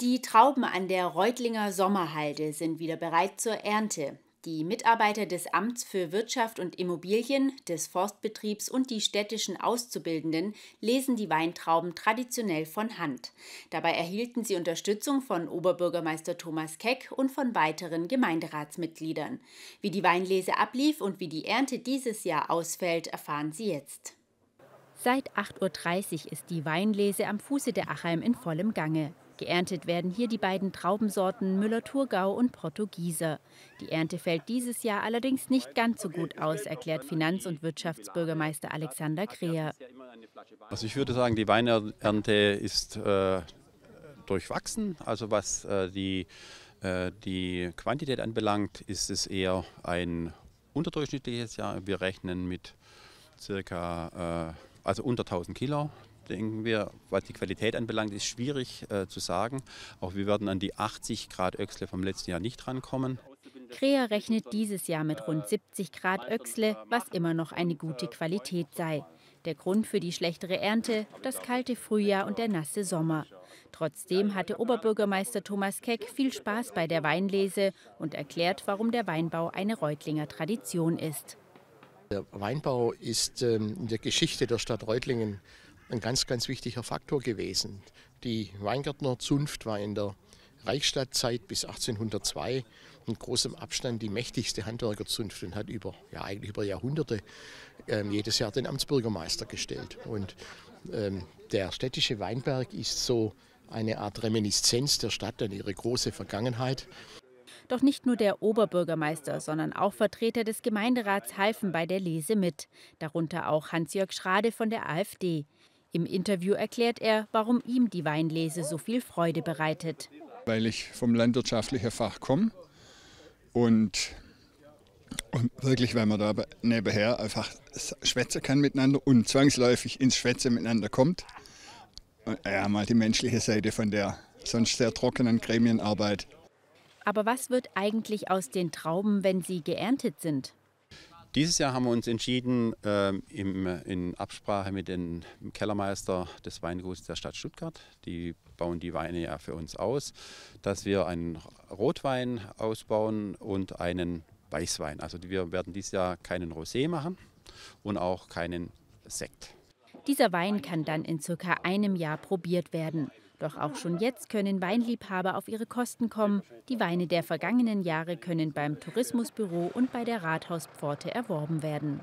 Die Trauben an der Reutlinger Sommerhalde sind wieder bereit zur Ernte. Die Mitarbeiter des Amts für Wirtschaft und Immobilien, des Forstbetriebs und die städtischen Auszubildenden lesen die Weintrauben traditionell von Hand. Dabei erhielten sie Unterstützung von Oberbürgermeister Thomas Keck und von weiteren Gemeinderatsmitgliedern. Wie die Weinlese ablief und wie die Ernte dieses Jahr ausfällt, erfahren Sie jetzt. Seit 8.30 Uhr ist die Weinlese am Fuße der Achalm in vollem Gange. Geerntet werden hier die beiden Traubensorten Müller-Thurgau und Portugieser. Die Ernte fällt dieses Jahr allerdings nicht ganz so gut aus, erklärt Finanz- und Wirtschaftsbürgermeister Alexander Kreher. Also ich würde sagen, die Weinernte ist äh, durchwachsen. Also was äh, die, äh, die Quantität anbelangt, ist es eher ein unterdurchschnittliches Jahr. Wir rechnen mit circa äh, also unter 1000 Kilo denken wir, was die Qualität anbelangt, ist schwierig äh, zu sagen. Auch wir werden an die 80 Grad Öchsle vom letzten Jahr nicht rankommen. Krea rechnet dieses Jahr mit rund 70 Grad Öchsle, was immer noch eine gute Qualität sei. Der Grund für die schlechtere Ernte, das kalte Frühjahr und der nasse Sommer. Trotzdem hatte Oberbürgermeister Thomas Keck viel Spaß bei der Weinlese und erklärt, warum der Weinbau eine Reutlinger Tradition ist. Der Weinbau ist ähm, in der Geschichte der Stadt Reutlingen ein ganz, ganz wichtiger Faktor gewesen. Die Weingärtner Zunft war in der Reichsstadtzeit bis 1802 in großem Abstand die mächtigste Handwerkerzunft und hat über, ja, eigentlich über Jahrhunderte ähm, jedes Jahr den Amtsbürgermeister gestellt. Und ähm, der städtische Weinberg ist so eine Art Reminiszenz der Stadt an ihre große Vergangenheit. Doch nicht nur der Oberbürgermeister, sondern auch Vertreter des Gemeinderats halfen bei der Lese mit, darunter auch Hans-Jörg Schrade von der AfD. Im Interview erklärt er, warum ihm die Weinlese so viel Freude bereitet. Weil ich vom landwirtschaftlichen Fach komme und, und wirklich, weil man da nebenher einfach schwätzen kann miteinander und zwangsläufig ins Schwätzen miteinander kommt. Ja, mal die menschliche Seite von der sonst sehr trockenen Gremienarbeit. Aber was wird eigentlich aus den Trauben, wenn sie geerntet sind? Dieses Jahr haben wir uns entschieden, äh, im, in Absprache mit dem Kellermeister des Weinguts der Stadt Stuttgart, die bauen die Weine ja für uns aus, dass wir einen Rotwein ausbauen und einen Weißwein. Also wir werden dieses Jahr keinen Rosé machen und auch keinen Sekt. Dieser Wein kann dann in circa einem Jahr probiert werden. Doch auch schon jetzt können Weinliebhaber auf ihre Kosten kommen. Die Weine der vergangenen Jahre können beim Tourismusbüro und bei der Rathauspforte erworben werden.